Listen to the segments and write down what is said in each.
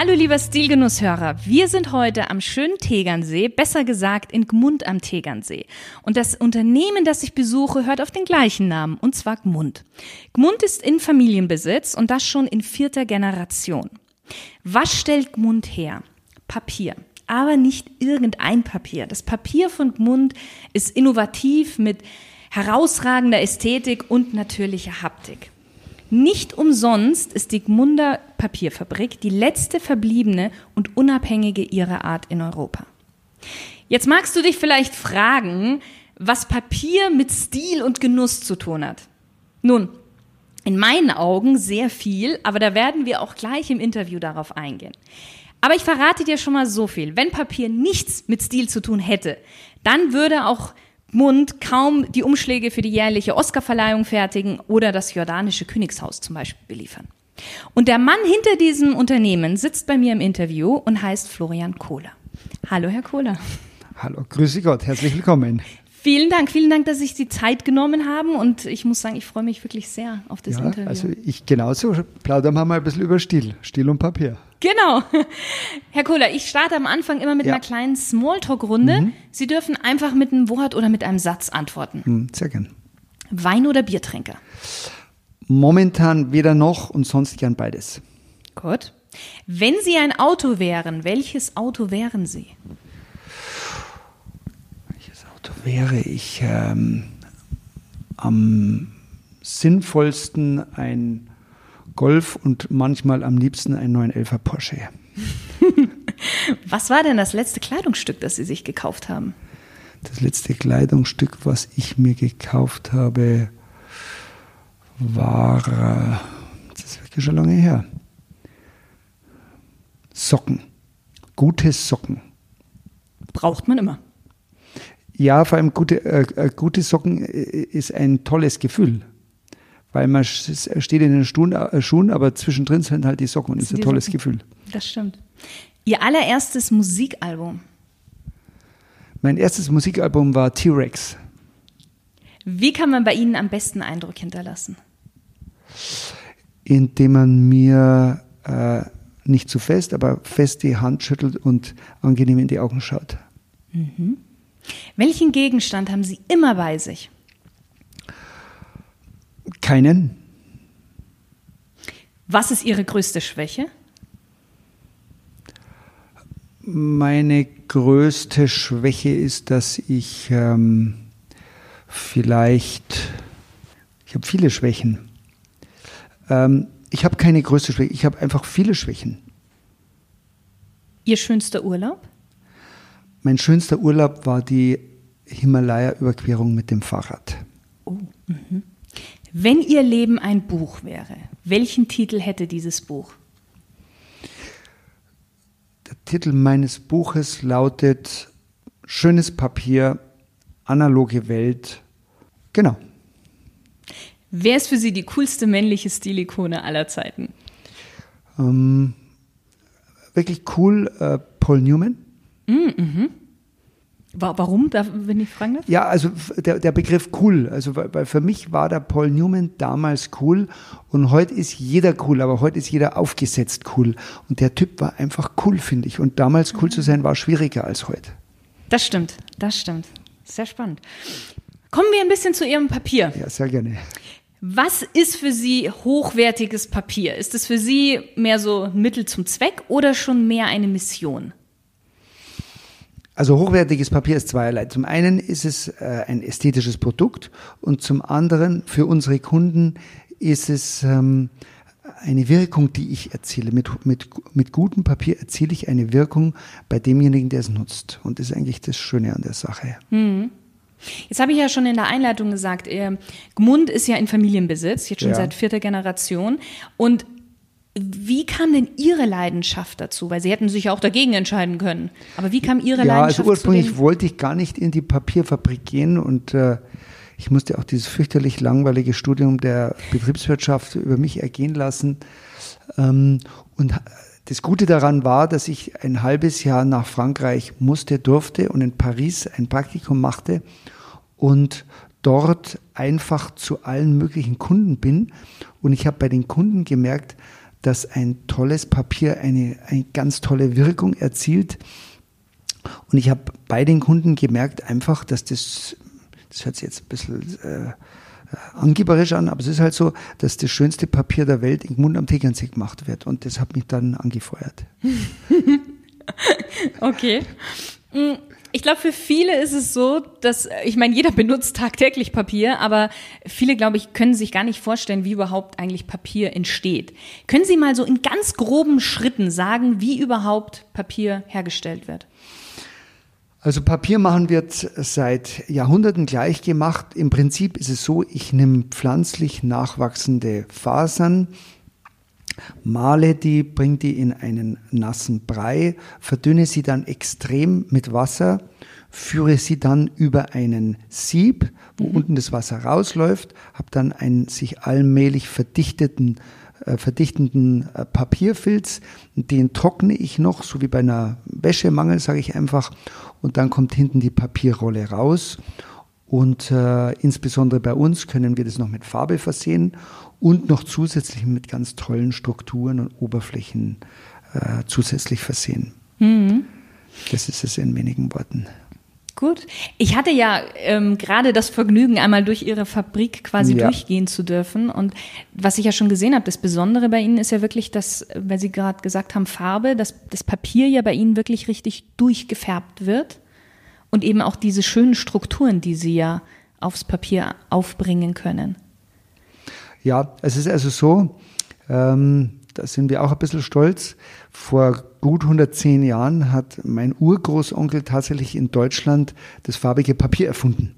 Hallo lieber Stilgenusshörer, wir sind heute am schönen Tegernsee, besser gesagt in Gmund am Tegernsee. Und das Unternehmen, das ich besuche, hört auf den gleichen Namen, und zwar Gmund. Gmund ist in Familienbesitz und das schon in vierter Generation. Was stellt Gmund her? Papier. Aber nicht irgendein Papier. Das Papier von Gmund ist innovativ mit herausragender Ästhetik und natürlicher Haptik. Nicht umsonst ist die Gmunder Papierfabrik die letzte verbliebene und unabhängige ihrer Art in Europa. Jetzt magst du dich vielleicht fragen, was Papier mit Stil und Genuss zu tun hat. Nun, in meinen Augen sehr viel, aber da werden wir auch gleich im Interview darauf eingehen. Aber ich verrate dir schon mal so viel. Wenn Papier nichts mit Stil zu tun hätte, dann würde auch Mund kaum die Umschläge für die jährliche Oscarverleihung fertigen oder das jordanische Königshaus zum Beispiel beliefern. Und der Mann hinter diesem Unternehmen sitzt bei mir im Interview und heißt Florian Kohler. Hallo, Herr Kohler. Hallo, grüße Gott, herzlich willkommen. Vielen Dank, vielen Dank, dass Sie sich die Zeit genommen haben und ich muss sagen, ich freue mich wirklich sehr auf das ja, Interview. Also ich genauso. Plaudern wir mal ein bisschen über Stil, Stil und Papier. Genau. Herr Kohler, ich starte am Anfang immer mit ja. einer kleinen Smalltalk-Runde. Mhm. Sie dürfen einfach mit einem Wort oder mit einem Satz antworten. Mhm, sehr gern. Wein- oder Biertrinker? Momentan weder noch und sonst gern beides. Gut. Wenn Sie ein Auto wären, welches Auto wären Sie? Wäre ich? Ähm, am sinnvollsten ein Golf und manchmal am liebsten einen 911er Porsche. was war denn das letzte Kleidungsstück, das Sie sich gekauft haben? Das letzte Kleidungsstück, was ich mir gekauft habe, war, äh, das ist wirklich schon lange her, Socken. Gute Socken. Braucht man immer. Ja, vor allem gute, äh, äh gute Socken äh, ist ein tolles Gefühl weil man steht in den Schuhen, äh, Schuhen aber zwischendrin sind halt die Socken und das ist ein tolles Socken. Gefühl. Das stimmt. Ihr allererstes Musikalbum? Mein erstes Musikalbum war T-Rex. Wie kann man bei Ihnen am besten Eindruck hinterlassen? Indem man mir äh, nicht zu fest, aber fest die Hand schüttelt und angenehm in die Augen schaut. Mhm. Welchen Gegenstand haben Sie immer bei sich? Keinen. Was ist Ihre größte Schwäche? Meine größte Schwäche ist, dass ich ähm, vielleicht, ich habe viele Schwächen. Ähm, ich habe keine größte Schwäche, ich habe einfach viele Schwächen. Ihr schönster Urlaub? Mein schönster Urlaub war die Himalaya-Überquerung mit dem Fahrrad. Oh, mhm. Wenn Ihr Leben ein Buch wäre, welchen Titel hätte dieses Buch? Der Titel meines Buches lautet Schönes Papier, analoge Welt. Genau. Wer ist für Sie die coolste männliche Stilikone aller Zeiten? Ähm, wirklich cool, äh, Paul Newman. Mm, mhm. Warum, wenn ich fragen darf? Ja, also der, der Begriff cool. Also weil für mich war der Paul Newman damals cool und heute ist jeder cool, aber heute ist jeder aufgesetzt cool. Und der Typ war einfach cool, finde ich. Und damals cool zu sein war schwieriger als heute. Das stimmt, das stimmt. Sehr spannend. Kommen wir ein bisschen zu Ihrem Papier. Ja, sehr gerne. Was ist für Sie hochwertiges Papier? Ist es für Sie mehr so Mittel zum Zweck oder schon mehr eine Mission? Also hochwertiges Papier ist zweierlei. Zum einen ist es äh, ein ästhetisches Produkt und zum anderen für unsere Kunden ist es ähm, eine Wirkung, die ich erziele. Mit, mit, mit gutem Papier erziele ich eine Wirkung bei demjenigen, der es nutzt. Und das ist eigentlich das Schöne an der Sache. Hm. Jetzt habe ich ja schon in der Einleitung gesagt, Gmund ist ja in Familienbesitz, jetzt schon ja. seit vierter Generation. Und Wie kam denn Ihre Leidenschaft dazu? Weil Sie hätten sich auch dagegen entscheiden können. Aber wie kam Ihre ja, Leidenschaft also ursprünglich wollte ich gar nicht in die Papierfabrik gehen und äh, ich musste auch dieses fürchterlich langweilige Studium der Betriebswirtschaft über mich ergehen lassen. Ähm, und das Gute daran war, dass ich ein halbes Jahr nach Frankreich musste, durfte und in Paris ein Praktikum machte und dort einfach zu allen möglichen Kunden bin. Und ich habe bei den Kunden gemerkt, dass ein tolles Papier eine, eine ganz tolle Wirkung erzielt. Und ich habe bei den Kunden gemerkt einfach, dass das, das hört sich jetzt ein bisschen äh, angeberisch an, aber es ist halt so, dass das schönste Papier der Welt in Gmund am Tegernsee gemacht wird. Und das hat mich dann angefeuert. Okay. Ich glaube, für viele ist es so, dass, ich meine, jeder benutzt tagtäglich Papier, aber viele, glaube ich, können sich gar nicht vorstellen, wie überhaupt eigentlich Papier entsteht. Können Sie mal so in ganz groben Schritten sagen, wie überhaupt Papier hergestellt wird? Also Papier machen wird seit Jahrhunderten gleich gemacht. Im Prinzip ist es so, ich nehme pflanzlich nachwachsende Fasern, male die, bringe die in einen nassen Brei, verdünne sie dann extrem mit Wasser, führe sie dann über einen Sieb, wo unten das Wasser rausläuft, habe dann einen sich allmählich verdichteten äh, verdichtenden äh, Papierfilz, den trockne ich noch, so wie bei einer Wäschemangel, sage ich einfach, und dann kommt hinten die Papierrolle raus. Und äh, insbesondere bei uns können wir das noch mit Farbe versehen und noch zusätzlich mit ganz tollen Strukturen und Oberflächen äh, zusätzlich versehen. Das ist es in wenigen Worten. Gut. Ich hatte ja ähm, gerade das Vergnügen, einmal durch Ihre Fabrik quasi Ja. durchgehen zu dürfen. Und was ich ja schon gesehen habe, das Besondere bei Ihnen ist ja wirklich, dass, weil Sie gerade gesagt haben, Farbe, dass das Papier ja bei Ihnen wirklich richtig durchgefärbt wird. Und eben auch diese schönen Strukturen, die Sie ja aufs Papier aufbringen können. Ja, es ist also so, ähm, da sind wir auch ein bisschen stolz. Vor gut 110 Jahren hat mein Urgroßonkel tatsächlich in Deutschland das farbige Papier erfunden.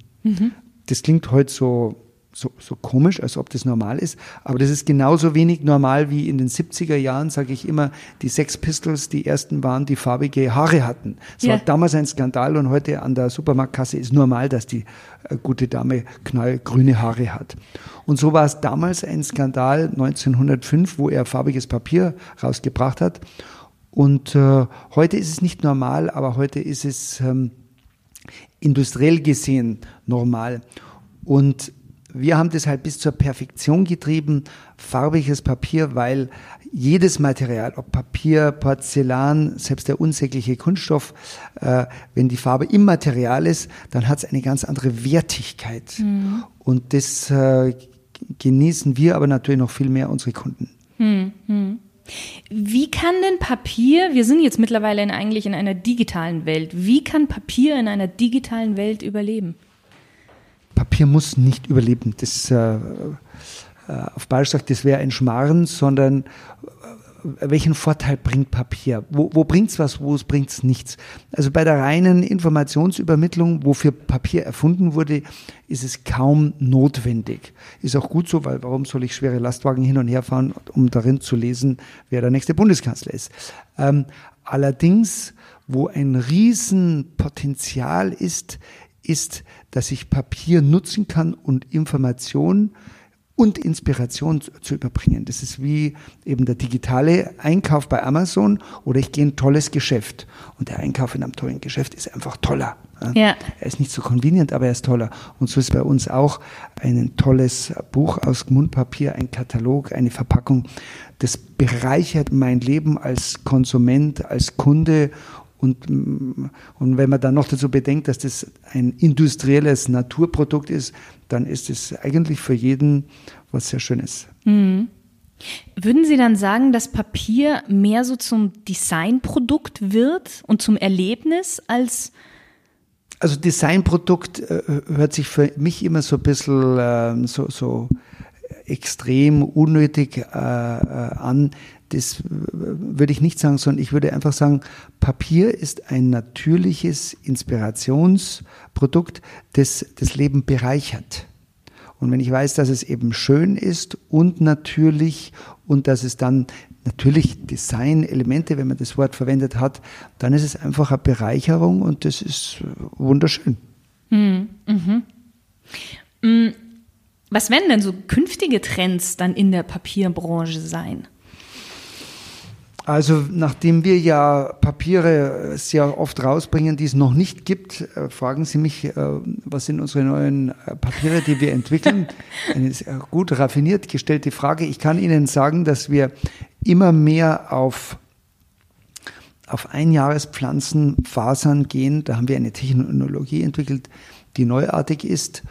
Das klingt heute so, so, so komisch, als ob das normal ist, aber das ist genauso wenig normal wie in den 70er Jahren, sage ich immer, die Sex Pistols die ersten waren, die farbige Haare hatten. Es Ja. war damals ein Skandal und heute an der Supermarktkasse ist normal, dass die äh, gute Dame knallgrüne Haare hat. Und so war es damals ein Skandal 1905, wo er farbiges Papier rausgebracht hat. Und äh, heute ist es nicht normal, aber heute ist es ähm, industriell gesehen normal. Und wir haben das halt bis zur Perfektion getrieben, farbiges Papier, weil jedes Material, ob Papier, Porzellan, selbst der unsägliche Kunststoff, äh, wenn die Farbe im Material ist, dann hat es eine ganz andere Wertigkeit. Und das äh, genießen wir aber natürlich noch viel mehr unsere Kunden. Wie kann denn Papier, wir sind jetzt mittlerweile in, eigentlich in einer digitalen Welt, wie kann Papier in einer digitalen Welt überleben? Papier muss nicht überleben. Das, äh, äh, auf Bayerisch sagt, das wäre ein Schmarrn, sondern äh, welchen Vorteil bringt Papier? Wo, wo es was, wo bringt es nichts? Also bei der reinen Informationsübermittlung, wofür Papier erfunden wurde, ist es kaum notwendig. Ist auch gut so, weil warum soll ich schwere Lastwagen hin und her fahren, um darin zu lesen, wer der nächste Bundeskanzler ist? Ähm, allerdings, wo ein Riesenpotenzial ist, ist, dass ich Papier nutzen kann und Information und Inspiration zu, zu überbringen. Das ist wie eben der digitale Einkauf bei Amazon oder ich gehe in ein tolles Geschäft. Und der Einkauf in einem tollen Geschäft ist einfach toller. Ja. Er ist nicht so convenient, aber er ist toller. Und so ist bei uns auch ein tolles Buch aus Mundpapier, ein Katalog, eine Verpackung. Das bereichert mein Leben als Konsument, als Kunde und, und wenn man dann noch dazu bedenkt, dass das ein industrielles Naturprodukt ist, dann ist es eigentlich für jeden was sehr Schönes. Würden Sie dann sagen, dass Papier mehr so zum Designprodukt wird und zum Erlebnis als Also Designprodukt äh, hört sich für mich immer so ein bisschen äh, so, so extrem unnötig äh, äh, an. Das würde ich nicht sagen, sondern ich würde einfach sagen, Papier ist ein natürliches Inspirationsprodukt, das das Leben bereichert. Und wenn ich weiß, dass es eben schön ist und natürlich und dass es dann natürlich Design-Elemente, wenn man das Wort verwendet hat, dann ist es einfach eine Bereicherung und das ist wunderschön. Mhm. Mhm. Was werden denn so künftige Trends dann in der Papierbranche sein? Also nachdem wir ja Papiere sehr oft rausbringen, die es noch nicht gibt, äh, fragen Sie mich, äh, was sind unsere neuen äh, Papiere, die wir entwickeln? Eine gut raffiniert gestellte Frage. Ich kann Ihnen sagen, dass wir immer mehr auf auf Einjahrespflanzenfasern gehen. Da haben wir eine Technologie entwickelt, die neuartig ist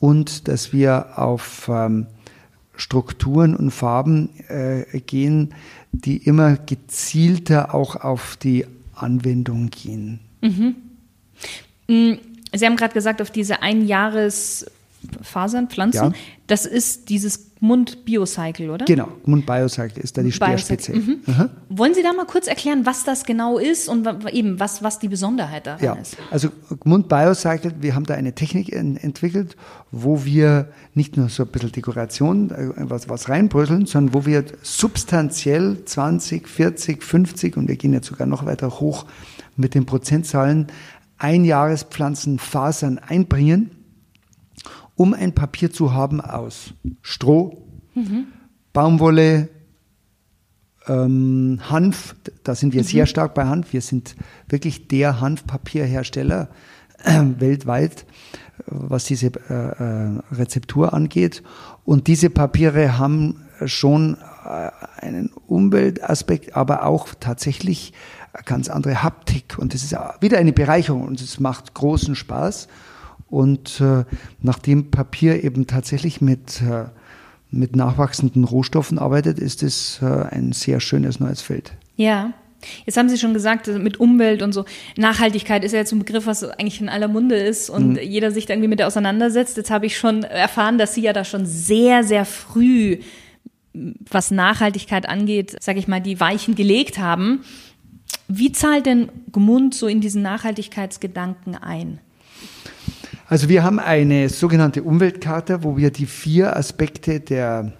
und dass wir auf ähm, Strukturen und Farben äh, gehen, die immer gezielter auch auf die Anwendung gehen. Mhm. Mm, Sie haben gerade gesagt, auf diese Einjahresfasern, Pflanzen, ja. das ist dieses Gmund Biocycle, oder? Genau, Gmund Biocycle ist da die Speerspitze. Mhm. Wollen Sie da mal kurz erklären, was das genau ist und eben was, was die Besonderheit daran ja. ist? Also Gmund Biocycle, wir haben da eine Technik entwickelt, wo wir nicht nur so ein bisschen Dekoration, äh, was, was reinbröseln, sondern wo wir substanziell 20, 40, 50 und wir gehen jetzt sogar noch weiter hoch mit den Prozentzahlen Einjahrespflanzenfasern einbringen um ein Papier zu haben aus Stroh, mhm. Baumwolle, ähm, Hanf, da sind wir mhm. sehr stark bei Hanf. Wir sind wirklich der Hanfpapierhersteller äh, weltweit, was diese äh, äh, Rezeptur angeht. Und diese Papiere haben schon äh, einen Umweltaspekt, aber auch tatsächlich eine ganz andere Haptik. Und das ist wieder eine Bereicherung und es macht großen Spaß. Und äh, nachdem Papier eben tatsächlich mit, äh, mit nachwachsenden Rohstoffen arbeitet, ist es äh, ein sehr schönes neues Feld. Ja. Jetzt haben Sie schon gesagt, mit Umwelt und so. Nachhaltigkeit ist ja jetzt ein Begriff, was eigentlich in aller Munde ist und mhm. jeder sich da irgendwie mit der auseinandersetzt. Jetzt habe ich schon erfahren, dass Sie ja da schon sehr, sehr früh, was Nachhaltigkeit angeht, sage ich mal, die Weichen gelegt haben. Wie zahlt denn Gmund so in diesen Nachhaltigkeitsgedanken ein? Also wir haben eine sogenannte Umweltkarte, wo wir die vier Aspekte der,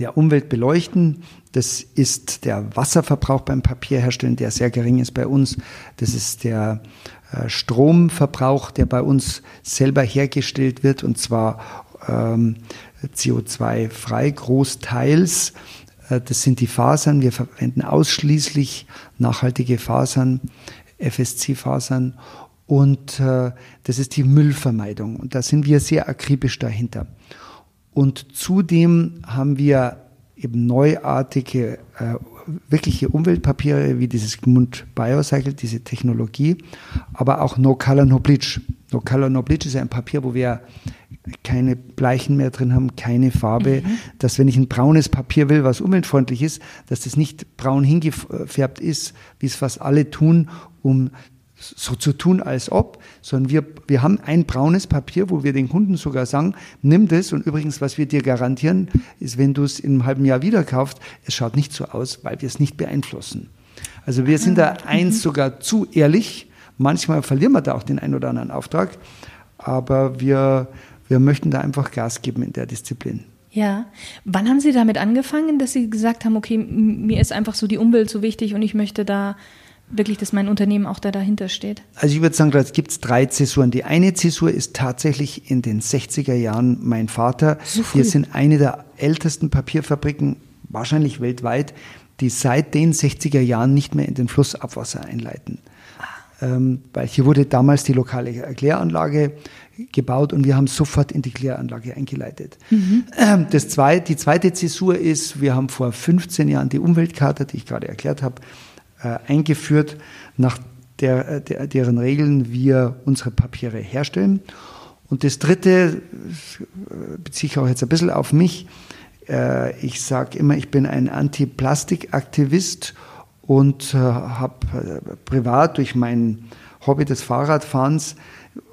der Umwelt beleuchten. Das ist der Wasserverbrauch beim Papierherstellen, der sehr gering ist bei uns. Das ist der äh, Stromverbrauch, der bei uns selber hergestellt wird, und zwar ähm, CO2-frei großteils. Äh, das sind die Fasern. Wir verwenden ausschließlich nachhaltige Fasern, FSC-Fasern und äh, das ist die Müllvermeidung. Und da sind wir sehr akribisch dahinter. Und zudem haben wir eben neuartige, äh, wirkliche Umweltpapiere wie dieses Gmund Biocycle, diese Technologie, aber auch No Color No Bleach. No Color No Bleach ist ein Papier, wo wir keine Bleichen mehr drin haben, keine Farbe, mhm. dass wenn ich ein braunes Papier will, was umweltfreundlich ist, dass das nicht braun hingefärbt ist, wie es fast alle tun, um so zu tun, als ob, sondern wir, wir haben ein braunes Papier, wo wir den Kunden sogar sagen, nimm das und übrigens, was wir dir garantieren, ist, wenn du es in einem halben Jahr wieder kaufst, es schaut nicht so aus, weil wir es nicht beeinflussen. Also wir sind da ah, eins mhm. sogar zu ehrlich. Manchmal verlieren wir da auch den einen oder anderen Auftrag, aber wir, wir möchten da einfach Gas geben in der Disziplin. Ja. Wann haben Sie damit angefangen, dass Sie gesagt haben, okay, mir ist einfach so die Umwelt so wichtig und ich möchte da wirklich, dass mein Unternehmen auch da dahinter steht? Also ich würde sagen, da gibt es drei Zäsuren. Die eine Zäsur ist tatsächlich in den 60er Jahren mein Vater. So Wir sind eine der ältesten Papierfabriken, wahrscheinlich weltweit, die seit den 60er Jahren nicht mehr in den Fluss Abwasser einleiten. Ah. Ähm, weil hier wurde damals die lokale Kläranlage gebaut und wir haben sofort in die Kläranlage eingeleitet. Mhm. Ähm, das zweite, die zweite Zäsur ist, wir haben vor 15 Jahren die Umweltkarte, die ich gerade erklärt habe, äh, eingeführt, nach der, äh, der, deren Regeln wir unsere Papiere herstellen. Und das Dritte äh, beziehe ich auch jetzt ein bisschen auf mich. Ich sage immer, ich bin ein Anti-Plastik-Aktivist und habe privat durch mein Hobby des Fahrradfahrens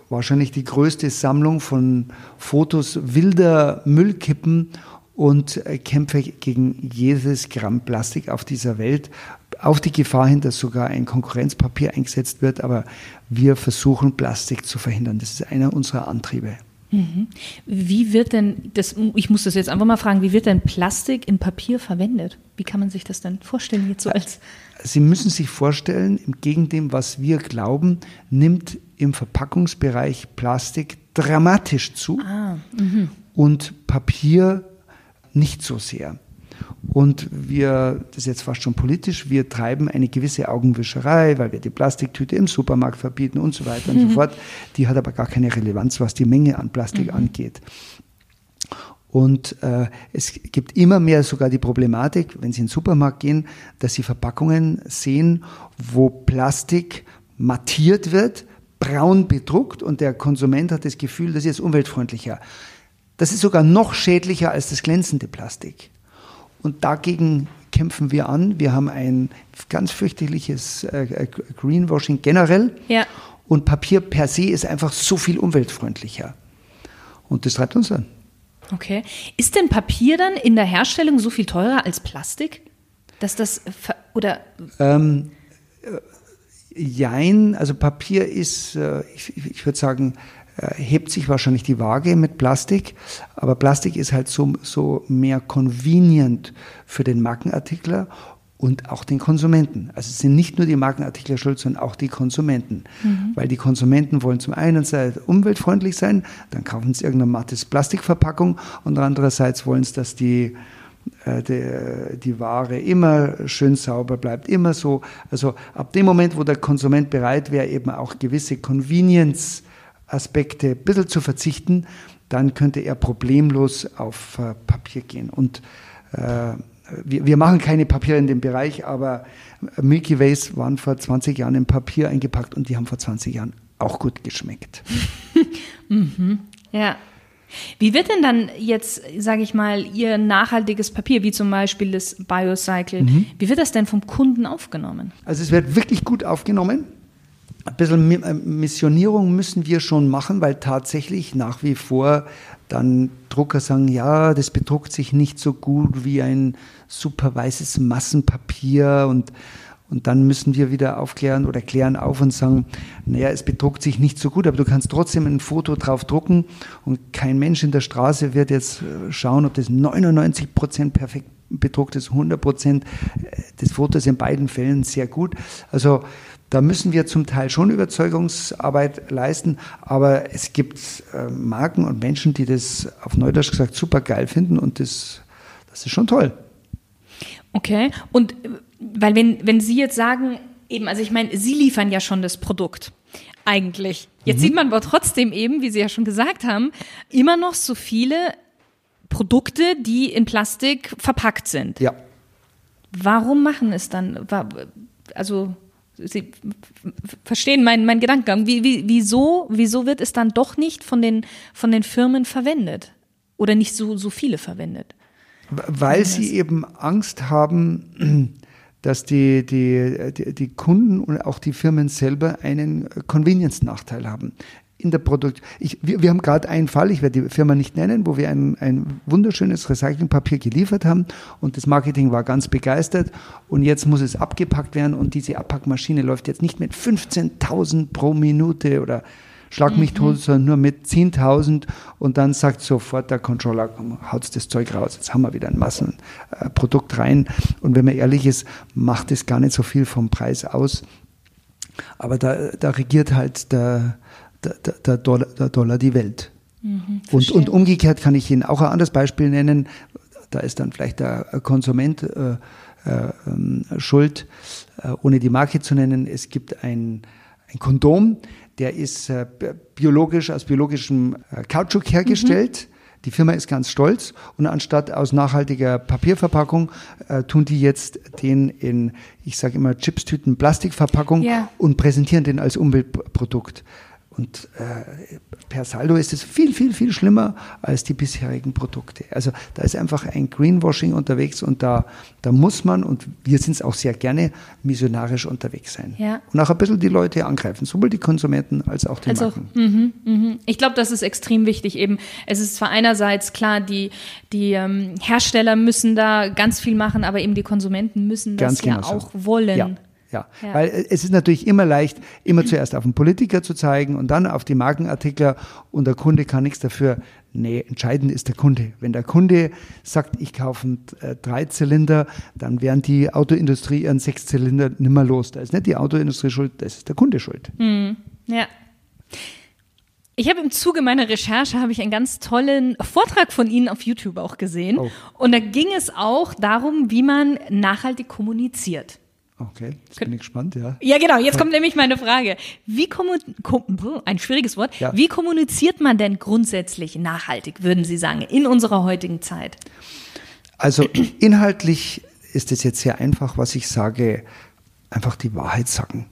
wahrscheinlich die größte Sammlung von Fotos wilder Müllkippen und kämpfe gegen jedes Gramm Plastik auf dieser Welt auf die Gefahr hin, dass sogar ein Konkurrenzpapier eingesetzt wird, aber wir versuchen Plastik zu verhindern. Das ist einer unserer Antriebe. Mhm. Wie wird denn, das, ich muss das jetzt einfach mal fragen, wie wird denn Plastik in Papier verwendet? Wie kann man sich das denn vorstellen jetzt so als? Sie müssen sich vorstellen, im Gegenteil dem, was wir glauben, nimmt im Verpackungsbereich Plastik dramatisch zu ah, und Papier nicht so sehr. Und wir, das ist jetzt fast schon politisch, wir treiben eine gewisse Augenwischerei, weil wir die Plastiktüte im Supermarkt verbieten und so weiter und so mhm. fort. Die hat aber gar keine Relevanz, was die Menge an Plastik mhm. angeht. Und äh, es gibt immer mehr sogar die Problematik, wenn Sie in den Supermarkt gehen, dass Sie Verpackungen sehen, wo Plastik mattiert wird, braun bedruckt und der Konsument hat das Gefühl, das ist jetzt umweltfreundlicher. Das ist sogar noch schädlicher als das glänzende Plastik. Und dagegen kämpfen wir an. Wir haben ein ganz fürchterliches äh, äh, Greenwashing generell. Ja. Und Papier per se ist einfach so viel umweltfreundlicher. Und das treibt uns an. Okay. Ist denn Papier dann in der Herstellung so viel teurer als Plastik? Dass das oder? Ähm, äh, jein, also Papier ist, ich, ich würde sagen, hebt sich wahrscheinlich die Waage mit Plastik, aber Plastik ist halt so, so mehr convenient für den Markenartikler und auch den Konsumenten. Also es sind nicht nur die Markenartikler schuld, sondern auch die Konsumenten. Mhm. Weil die Konsumenten wollen zum einen umweltfreundlich sein, dann kaufen sie irgendeine mattes Plastikverpackung und andererseits wollen sie, dass die, äh, die, die Ware immer schön sauber bleibt, immer so. Also ab dem Moment, wo der Konsument bereit wäre, eben auch gewisse Convenience Aspekte ein bisschen zu verzichten, dann könnte er problemlos auf äh, Papier gehen. Und äh, wir, wir, machen keine Papiere in dem Bereich, aber Milky Ways waren vor 20 Jahren in Papier eingepackt und die haben vor 20 Jahren auch gut geschmeckt. mhm. Ja. Wie wird denn dann jetzt, sage ich mal, Ihr nachhaltiges Papier, wie zum Beispiel das Biocycle, mhm. wie wird das denn vom Kunden aufgenommen? Also es wird wirklich gut aufgenommen ein bisschen äh, Missionierung müssen wir schon machen, weil tatsächlich nach wie vor dann Drucker sagen, ja, das bedruckt sich nicht so gut wie ein super weißes Massenpapier und und dann müssen wir wieder aufklären oder klären auf und sagen, naja, es bedruckt sich nicht so gut, aber du kannst trotzdem ein Foto drauf drucken und kein Mensch in der Straße wird jetzt äh, schauen, ob das 99 Prozent perfekt bedruckt ist, 100 Prozent. Äh, das Foto ist in beiden Fällen sehr gut. Also da müssen wir zum Teil schon Überzeugungsarbeit leisten, aber es gibt äh, Marken und Menschen, die das auf Neudeutsch gesagt super geil finden und das, das ist schon toll. Okay, und äh, weil wenn, wenn Sie jetzt sagen, eben, also ich meine, Sie liefern ja schon das Produkt eigentlich. Jetzt mhm. sieht man aber trotzdem eben, wie Sie ja schon gesagt haben, immer noch so viele Produkte, die in Plastik verpackt sind. Ja. Warum machen es dann? Also Sie verstehen meinen, meinen Gedankengang. Wie, wie, wieso, wieso wird es dann doch nicht von den, von den Firmen verwendet? Oder nicht so, so viele verwendet? Weil sie eben Angst haben, dass die, die, die, die Kunden und auch die Firmen selber einen Convenience-Nachteil haben in der Produkt. Ich, wir, wir haben gerade einen Fall, ich werde die Firma nicht nennen, wo wir ein, ein wunderschönes Recyclingpapier geliefert haben und das Marketing war ganz begeistert und jetzt muss es abgepackt werden und diese Abpackmaschine läuft jetzt nicht mit 15.000 pro Minute oder Schlag mich mhm. tot, sondern nur mit 10.000 und dann sagt sofort der Controller, komm, haut das Zeug raus, jetzt haben wir wieder ein Massenprodukt äh, rein und wenn man ehrlich ist, macht es gar nicht so viel vom Preis aus. Aber da, da regiert halt der, der, der, Dollar, der Dollar die Welt. Mhm, und, und umgekehrt kann ich Ihnen auch ein anderes Beispiel nennen. Da ist dann vielleicht der Konsument äh, äh, ähm, schuld, äh, ohne die Marke zu nennen. Es gibt ein, ein Kondom, der ist äh, biologisch aus biologischem äh, Kautschuk hergestellt. Mhm. Die Firma ist ganz stolz und anstatt aus nachhaltiger Papierverpackung äh, tun die jetzt den in, ich sage immer, Chipstüten Plastikverpackung ja. und präsentieren den als Umweltprodukt. Und äh, per Saldo ist es viel, viel, viel schlimmer als die bisherigen Produkte. Also da ist einfach ein Greenwashing unterwegs und da, da muss man, und wir sind es auch sehr gerne, missionarisch unterwegs sein. Ja. Und auch ein bisschen die Leute angreifen, sowohl die Konsumenten als auch die also, Marken. Mh, mh. Ich glaube, das ist extrem wichtig eben. Es ist zwar einerseits klar, die, die ähm, Hersteller müssen da ganz viel machen, aber eben die Konsumenten müssen das ja genau auch wollen. Ja. Ja. ja. Weil äh, es ist natürlich immer leicht, immer zuerst auf den Politiker zu zeigen und dann auf die Markenartikler und der Kunde kann nichts dafür. Nee, entscheidend ist der Kunde. Wenn der Kunde sagt, ich kaufe einen äh, Dreizylinder, dann werden die Autoindustrie ihren Sechszylinder nimmer los. Da ist nicht die Autoindustrie schuld, das ist der Kunde schuld. Mhm. Ja. Ich habe im Zuge meiner Recherche habe ich einen ganz tollen Vortrag von Ihnen auf YouTube auch gesehen. Oh. Und da ging es auch darum, wie man nachhaltig kommuniziert. Okay, jetzt bin ich gespannt, ja. Ja, genau, jetzt kommt nämlich meine Frage. Wie ein schwieriges Wort. Ja. Wie kommuniziert man denn grundsätzlich nachhaltig, würden Sie sagen, in unserer heutigen Zeit? Also inhaltlich ist es jetzt sehr einfach, was ich sage, einfach die Wahrheit sagen.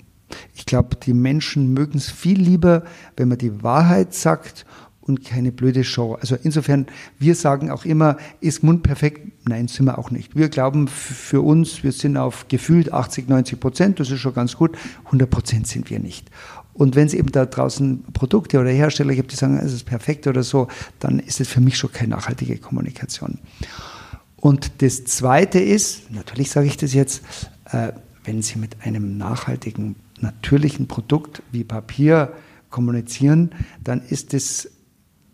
Ich glaube, die Menschen mögen es viel lieber, wenn man die Wahrheit sagt und keine blöde Show. Also insofern, wir sagen auch immer, ist Mund perfekt? Nein, sind wir auch nicht. Wir glauben für uns, wir sind auf gefühlt 80, 90 Prozent, das ist schon ganz gut. 100 Prozent sind wir nicht. Und wenn es eben da draußen Produkte oder Hersteller gibt, die sagen, es ist perfekt oder so, dann ist es für mich schon keine nachhaltige Kommunikation. Und das Zweite ist, natürlich sage ich das jetzt, äh, wenn Sie mit einem nachhaltigen natürlichen Produkt wie Papier kommunizieren, dann ist es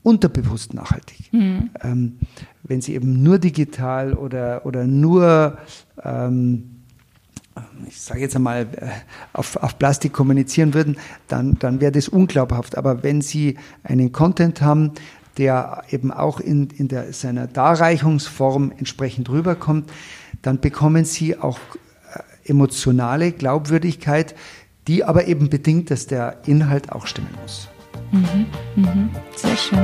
unterbewusst nachhaltig. Mhm. Ähm, wenn Sie eben nur digital oder, oder nur, ähm, ich sage jetzt einmal, äh, auf, auf Plastik kommunizieren würden, dann, dann wäre das unglaubhaft. Aber wenn Sie einen Content haben, der eben auch in, in der, seiner Darreichungsform entsprechend rüberkommt, dann bekommen Sie auch äh, emotionale Glaubwürdigkeit, die aber eben bedingt, dass der Inhalt auch stimmen muss. 嗯哼嗯哼解释